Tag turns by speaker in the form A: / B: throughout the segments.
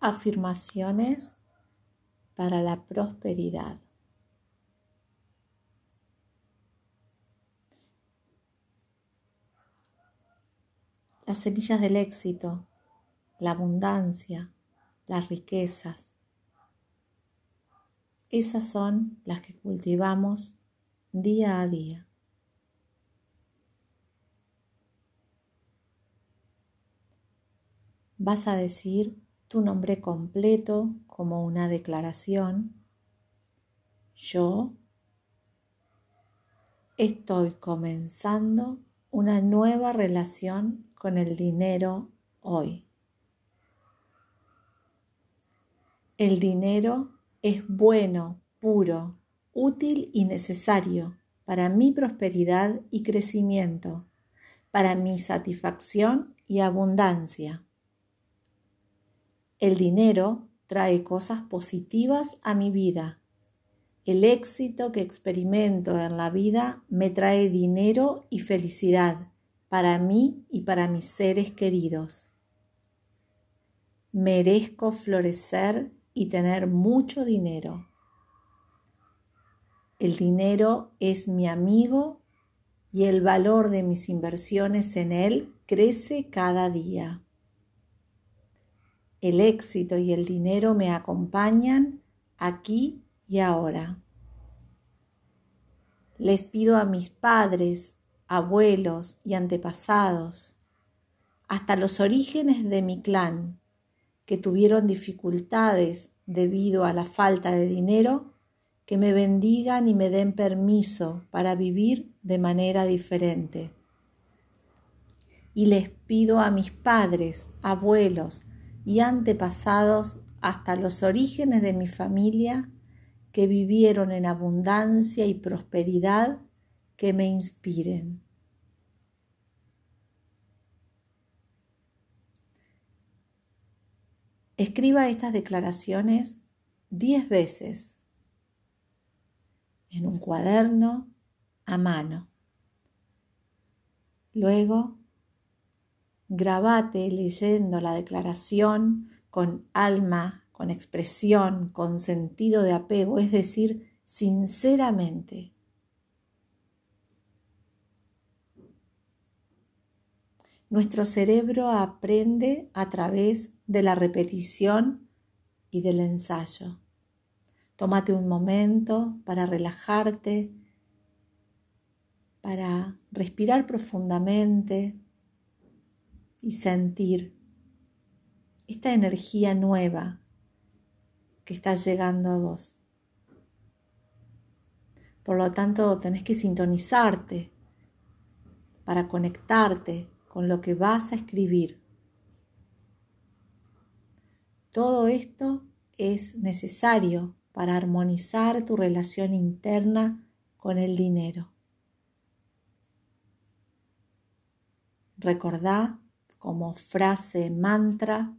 A: afirmaciones para la prosperidad. Las semillas del éxito, la abundancia, las riquezas, esas son las que cultivamos día a día. Vas a decir tu nombre completo como una declaración. Yo estoy comenzando una nueva relación con el dinero hoy. El dinero es bueno, puro, útil y necesario para mi prosperidad y crecimiento, para mi satisfacción y abundancia. El dinero trae cosas positivas a mi vida. El éxito que experimento en la vida me trae dinero y felicidad para mí y para mis seres queridos. Merezco florecer y tener mucho dinero. El dinero es mi amigo y el valor de mis inversiones en él crece cada día. El éxito y el dinero me acompañan aquí y ahora. Les pido a mis padres, abuelos y antepasados, hasta los orígenes de mi clan, que tuvieron dificultades debido a la falta de dinero, que me bendigan y me den permiso para vivir de manera diferente. Y les pido a mis padres, abuelos, y antepasados hasta los orígenes de mi familia que vivieron en abundancia y prosperidad que me inspiren. Escriba estas declaraciones diez veces en un cuaderno a mano. Luego grabate leyendo la declaración con alma, con expresión, con sentido de apego, es decir, sinceramente. Nuestro cerebro aprende a través de la repetición y del ensayo. Tómate un momento para relajarte, para respirar profundamente, y sentir esta energía nueva que está llegando a vos. Por lo tanto, tenés que sintonizarte para conectarte con lo que vas a escribir. Todo esto es necesario para armonizar tu relación interna con el dinero. Recordá como frase mantra,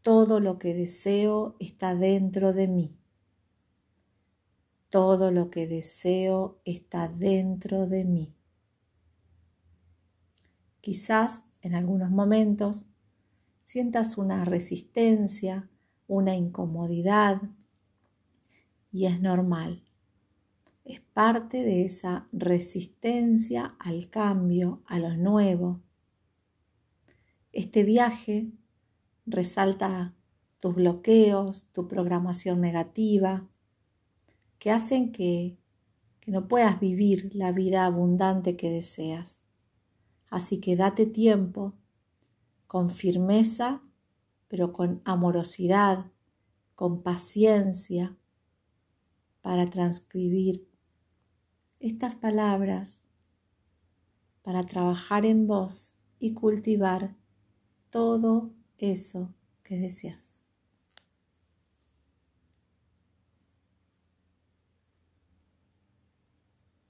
A: todo lo que deseo está dentro de mí. Todo lo que deseo está dentro de mí. Quizás en algunos momentos sientas una resistencia, una incomodidad, y es normal. Es parte de esa resistencia al cambio, a lo nuevo, este viaje resalta tus bloqueos, tu programación negativa, que hacen que, que no puedas vivir la vida abundante que deseas. Así que date tiempo, con firmeza, pero con amorosidad, con paciencia, para transcribir estas palabras, para trabajar en vos y cultivar todo eso que deseas.